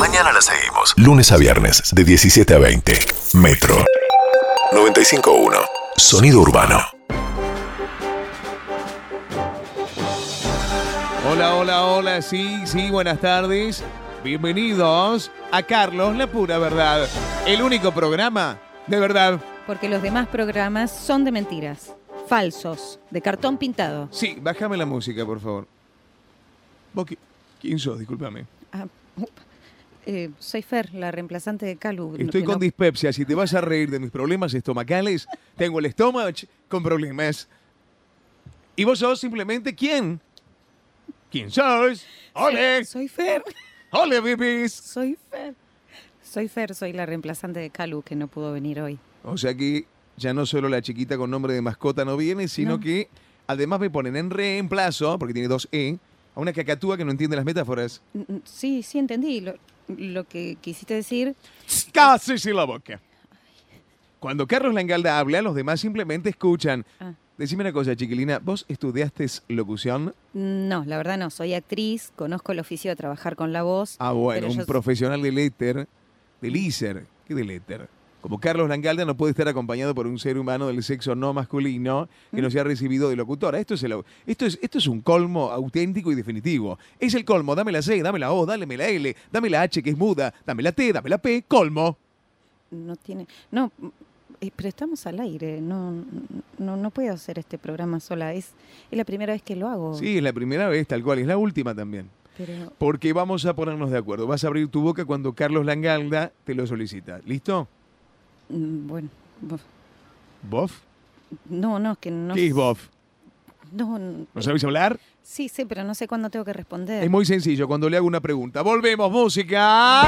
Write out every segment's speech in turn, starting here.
Mañana la seguimos. Lunes a viernes, de 17 a 20. Metro 95.1. Sonido urbano. Hola, hola, hola, sí, sí, buenas tardes. Bienvenidos a Carlos, la pura verdad. El único programa de verdad. Porque los demás programas son de mentiras, falsos, de cartón pintado. Sí, bájame la música, por favor. ¿Vos qui- quién sos? Discúlpame. Ah, eh, soy Fer, la reemplazante de Calu. Estoy con no- dispepsia. Si te vas a reír de mis problemas estomacales, tengo el estómago con problemas. ¿Y vos sos simplemente quién? ¿Quién sos? ¡Ole! Soy Fer. ¡Ole, bebés! Soy Fer. Soy Fer, soy la reemplazante de Calu que no pudo venir hoy. O sea que ya no solo la chiquita con nombre de mascota no viene, sino No. que además me ponen en reemplazo, porque tiene dos E, a una cacatúa que no entiende las metáforas. Mm, mm, Sí, sí, entendí lo, lo que quisiste decir. ¡Cállese la boca! Cuando Carlos Langalda habla, los demás simplemente escuchan. Ah. Decime una cosa, chiquilina, ¿vos estudiaste locución? No, la verdad no, soy actriz, conozco el oficio de trabajar con la voz. Ah, bueno, un yo- profesional del éter, del ISER. ¿Qué del éter? Como Carlos Langalda no puede estar acompañado por un ser humano del sexo no masculino que no sea recibido de locutora. Esto es, el- esto, es, esto es un colmo auténtico y definitivo. Es el colmo. Dame la C, dame la O, dame la L, dame la H que es muda, dame la T, dame la P, colmo. No tiene. No, eh, pero estamos al aire. No, no, no puedo hacer este programa sola. Es, es la primera vez que lo hago. Sí, es la primera vez, tal cual, es la última también. Pero Porque vamos a ponernos de acuerdo. Vas a abrir tu boca cuando Carlos Langalda te lo solicita. ¿Listo? Mm, bueno. bo- ¿Bof? No, no, que no. ¿Qué es bof? No, n- ¿No sabéis hablar? sí, sí, pero no sé cuándo tengo que responder. Es muy sencillo, cuando le hago una pregunta. Volvemos, música.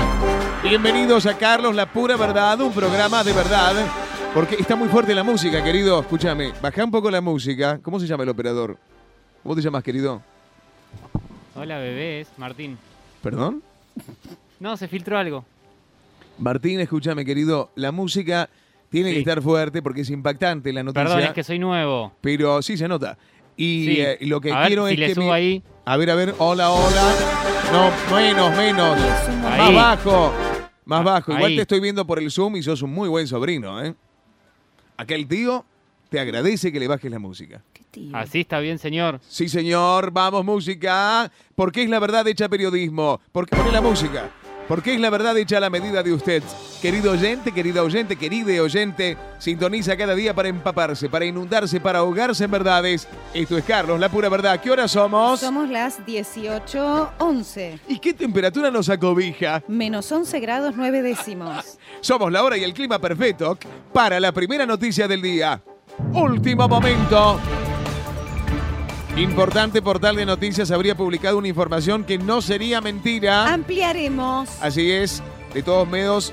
Bienvenidos a Carlos, la pura verdad, un programa de verdad. Porque está muy fuerte la música, querido. Escúchame, baja un poco la música. ¿Cómo se llama el operador? ¿Cómo te llamas, querido? Hola bebés, Martín. ¿Perdón? No, se filtró algo. Martín, escúchame, querido. La música tiene que estar fuerte porque es impactante la noticia. Perdón, es que soy nuevo. Pero sí se nota. Y Sí. eh, lo que a ver, quiero si es le que. subo me- ahí. A ver, a ver. Hola, hola. No, menos, menos. Ahí. Más bajo. Más bajo. Igual te estoy viendo por el Zoom y sos un muy buen sobrino, ¿eh? Aquel tío te agradece que le bajes la música. ¿Qué tío? Así está bien, señor. Sí, señor. Vamos, música. Porque es la verdad hecha periodismo. Porque pone la música. Porque es la verdad hecha a la medida de usted. Querido oyente, querida oyente, querida oyente, sintoniza cada día para empaparse, para inundarse, para ahogarse en verdades. Esto es Carlos, la pura verdad. ¿Qué hora somos? Somos las 18.11. ¿Y qué temperatura nos acobija? Menos 11 grados 9 décimos. Somos la hora y el clima perfecto para la primera noticia del día. Último momento. Importante portal de noticias habría publicado una información que no sería mentira. Ampliaremos. Así es, de todos modos,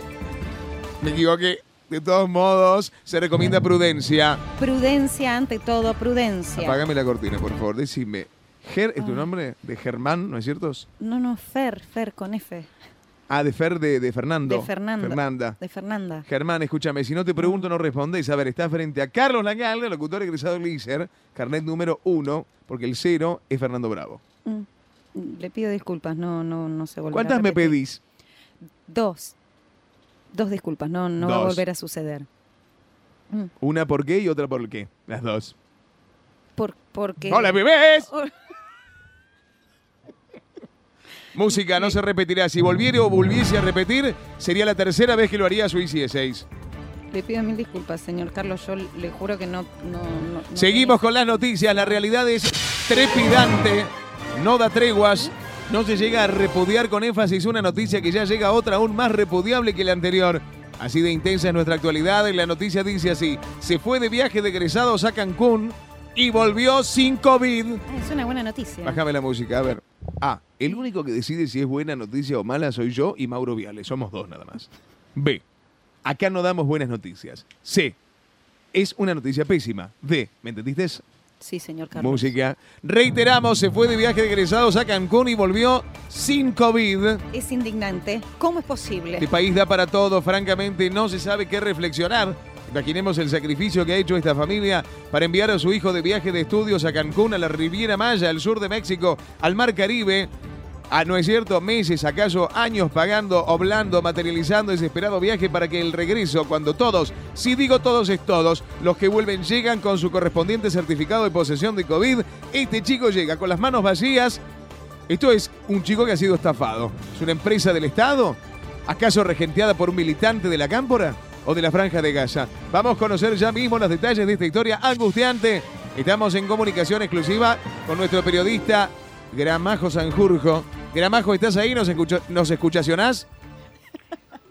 me equivoqué. De todos modos, se recomienda prudencia. Prudencia ante todo, prudencia. Apágame la cortina, por favor. Decime. Ger, ¿es tu Ah. nombre? De Germán, ¿no es cierto? No, no, Fer, Fer con F. Ah, de Fer, de, de Fernando. De Fernando. Fernanda. De Fernanda. Germán, escúchame, si no te pregunto, no respondes. A ver, está frente a Carlos Langalde, locutor egresado del ISER, carnet número uno, porque el cero es Fernando Bravo. Mm. Le pido disculpas, no, no, no se volverá a ¿Cuántas me repetir. pedís? Dos. Dos disculpas, no, no va a Dos. volver a suceder. Mm. Una por qué y otra por qué. Las dos. Por, porque... ¡Hola, bebés! Música no se repetirá. Si volviera o volviese a repetir, sería la tercera vez que lo haría su hicieseis. Le pido mil disculpas, señor Carlos. Yo le juro que no... no, no- no Seguimos con las noticias. La realidad es trepidante. No da treguas. No se llega a repudiar con énfasis una noticia que ya llega a otra aún más repudiable que la anterior. Así de intensa es nuestra actualidad. Y la noticia dice así: se fue de viaje de egresados a Cancún y volvió sin COVID. Ah, Es una buena noticia. Bájame la música, a ver. A. El único que decide si es buena noticia o mala soy yo y Mauro Viales. Somos dos nada más. B. Acá no damos buenas noticias. C. Es una noticia pésima. D. ¿Me entendiste? Sí, señor Carlos. Música. Reiteramos, se fue de viaje de egresados a Cancún y volvió sin COVID. Es indignante. ¿Cómo es posible? Este país da para todo, francamente no se sabe qué reflexionar. Imaginemos el sacrificio que ha hecho esta familia para enviar a su hijo de viaje de estudios a Cancún, a la Riviera Maya, al sur de México, al Mar Caribe. Ah, ¿no es cierto? Meses, acaso años pagando, oblando, materializando desesperado viaje para que el regreso, cuando todos, si digo todos es todos, los que vuelven llegan con su correspondiente certificado de posesión de COVID, este chico llega con las manos vacías. Esto es un chico que ha sido estafado. ¿Es una empresa del Estado? ¿Acaso regenteada por un militante de la Cámpora o de la Franja de Gaza? Vamos a conocer ya mismo los detalles de esta historia angustiante. Estamos en comunicación exclusiva con nuestro periodista Gramajo Sanjurjo. Gramajo, ¿estás ahí? ¿Nos, escucho, ¿nos escuchacionás?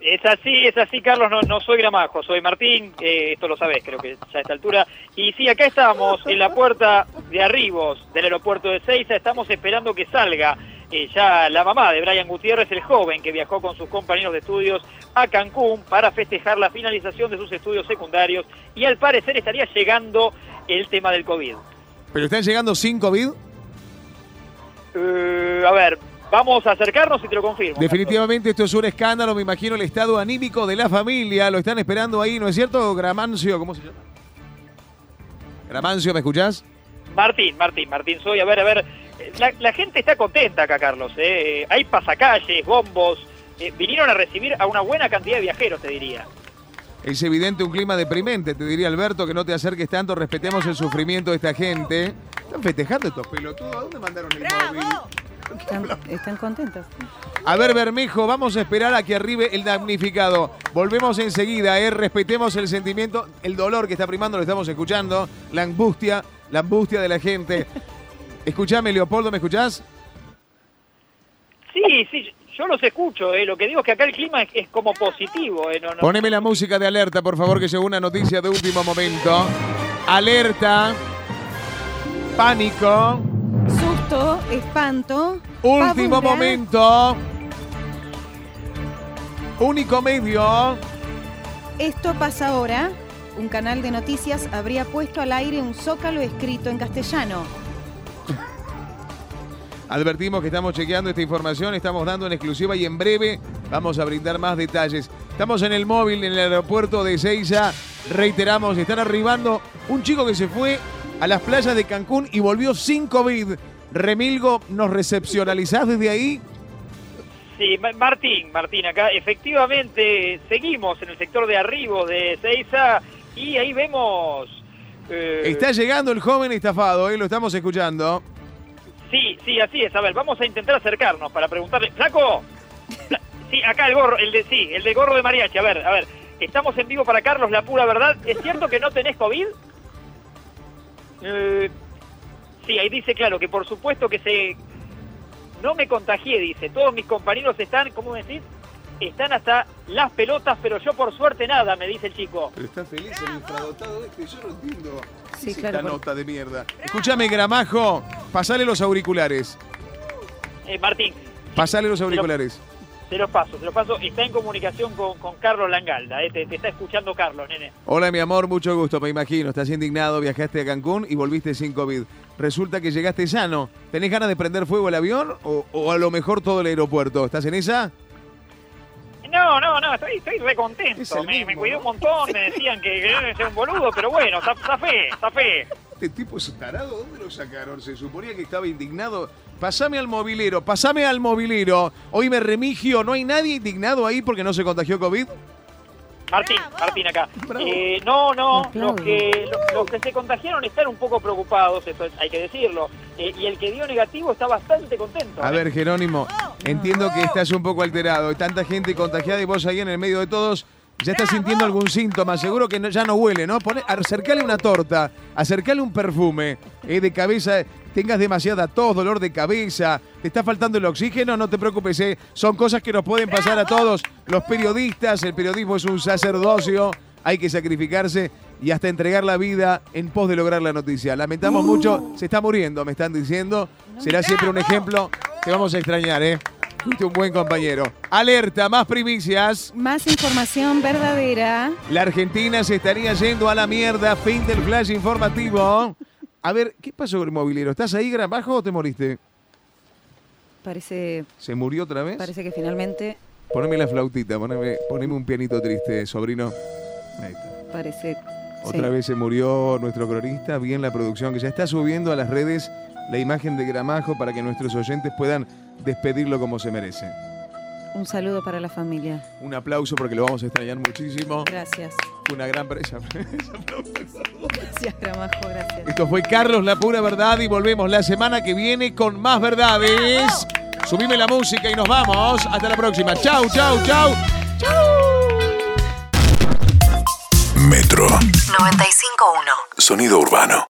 Es así, es así, Carlos, no, no soy Gramajo, soy Martín, eh, esto lo sabés, creo que ya a esta altura. Y sí, acá estamos en la puerta de arribos del aeropuerto de Seiza, estamos esperando que salga eh, ya la mamá de Brian Gutiérrez, el joven que viajó con sus compañeros de estudios a Cancún para festejar la finalización de sus estudios secundarios y al parecer estaría llegando el tema del COVID. ¿Pero están llegando sin COVID? Eh, a ver, vamos a acercarnos y te lo confirmo. Definitivamente esto es un escándalo, me imagino el estado anímico de la familia, lo están esperando ahí, ¿no es cierto? Gramancio, ¿cómo se llama? Gramancio, ¿me escuchás? Martín, Martín, Martín, soy, a ver, a ver, la, la gente está contenta acá, Carlos, ¿eh? hay pasacalles, bombos, eh, vinieron a recibir a una buena cantidad de viajeros, te diría. Es evidente un clima deprimente, te diría Alberto, que no te acerques tanto, respetemos el sufrimiento de esta gente. Están festejando estos pelotudos, ¿a dónde mandaron el móvil? Están, están contentos. A ver, Bermejo, vamos a esperar a que arribe el damnificado. Volvemos enseguida, ¿eh? respetemos el sentimiento, el dolor que está primando, lo estamos escuchando, la angustia, la angustia de la gente. Escuchame, Leopoldo, ¿me escuchás? Sí, sí, yo los escucho, eh. lo que digo es que acá el clima es, es como positivo. Eh. No, no, Poneme la música de alerta, por favor, que llegó una noticia de último momento. Alerta, pánico, Espanto. último momento. Único medio. Esto pasa ahora. Un canal de noticias habría puesto al aire un zócalo escrito en castellano. Advertimos que estamos chequeando esta información, estamos dando en exclusiva y en breve vamos a brindar más detalles. Estamos en el móvil en el aeropuerto de Seiza. Reiteramos, están arribando un chico que se fue a las playas de Cancún y volvió sin COVID. Remilgo, ¿nos recepcionalizás desde ahí? Sí, Ma- Martín, Martín, acá efectivamente seguimos en el sector de arribo de Seiza y ahí vemos... eh, Está llegando el joven estafado, ¿eh? lo estamos escuchando. Sí, sí, así es. A ver, vamos a intentar acercarnos para preguntarle. ¡Flaco! Fla- Sí, acá el gorro, el de sí, el de gorro de mariachi. A ver, a ver. Estamos en vivo para Carlos, la pura verdad. ¿Es cierto que no tenés COVID? Eh, sí, ahí dice claro que por supuesto que se... No me contagié, dice. Todos mis compañeros están, ¿cómo decís? Están hasta las pelotas, pero yo por suerte nada, me dice el chico. Pero está feliz el infradotado este, yo no entiendo. Sí, es claro, esta por- nota de mierda. Escúchame, Gramajo, pasale los auriculares. Eh, Martín, Pasale los auriculares. Te los paso, te los paso. Está en comunicación con, con Carlos Langalda. eh. Te, está escuchando Carlos, nene. Hola, mi amor, mucho gusto, me imagino. Estás indignado, viajaste a Cancún y volviste sin COVID. Resulta que llegaste sano. ¿Tenés ganas de prender fuego el avión o, o a lo mejor todo el aeropuerto? ¿Estás en esa? Estoy, estoy re Es contento. el Me, me cuidé un montón, me decían que, que yo era un boludo, pero bueno, está fe, está fe. Este tipo es tarado, ¿dónde lo sacaron? Se suponía que estaba indignado. Pasame al movilero, pasame al movilero. Hoy me remigio, ¿no hay nadie indignado ahí porque no se contagió COVID? Martín, Martín acá. Eh, no, no, los que, los, los que se contagiaron están un poco preocupados, eso es- hay que decirlo. Eh, y el que dio negativo está bastante contento. A ver, Jerónimo, entiendo que estás un poco alterado. Hay tanta gente contagiada y vos ahí en el medio de todos ya estás sintiendo algún síntoma. Seguro que no- ya no huele, ¿no? Pone, acercale una torta, acercale un perfume eh, de cabeza. Tengas demasiada tos, dolor de cabeza, te está faltando el oxígeno, no te preocupes, eh. son cosas que nos pueden pasar a todos los periodistas. El periodismo es un sacerdocio, hay que sacrificarse y hasta entregar la vida en pos de lograr la noticia. Lamentamos mucho, se está muriendo, me están diciendo. Será siempre un ejemplo. Te vamos a extrañar, ¿eh? Fuiste un buen compañero. Alerta, más primicias. Más información verdadera. La Argentina se estaría yendo a la mierda. Fin del flash informativo. A ver, ¿qué pasó con el movilero? ¿Estás ahí, gran bajo o te moriste? Parece, ¿Se murió otra vez? parece que finalmente, Poneme la flautita, poneme, poneme un pianito triste, sobrino. Ahí está. parece. Otra sí. vez se murió nuestro cronista, bien la producción que ya está subiendo a las redes la imagen de Gramajo para que nuestros oyentes puedan despedirlo como se merece. Un saludo para la familia. Un aplauso porque lo vamos a extrañar muchísimo. Gracias. Una gran presa. Gracias, Gramajo, gracias. Esto fue Carlos La Pura Verdad y volvemos la semana que viene con más verdades. Subime la música y nos vamos. Hasta la próxima. Chau, chau, chau. Metro. 95.1. Sonido urbano.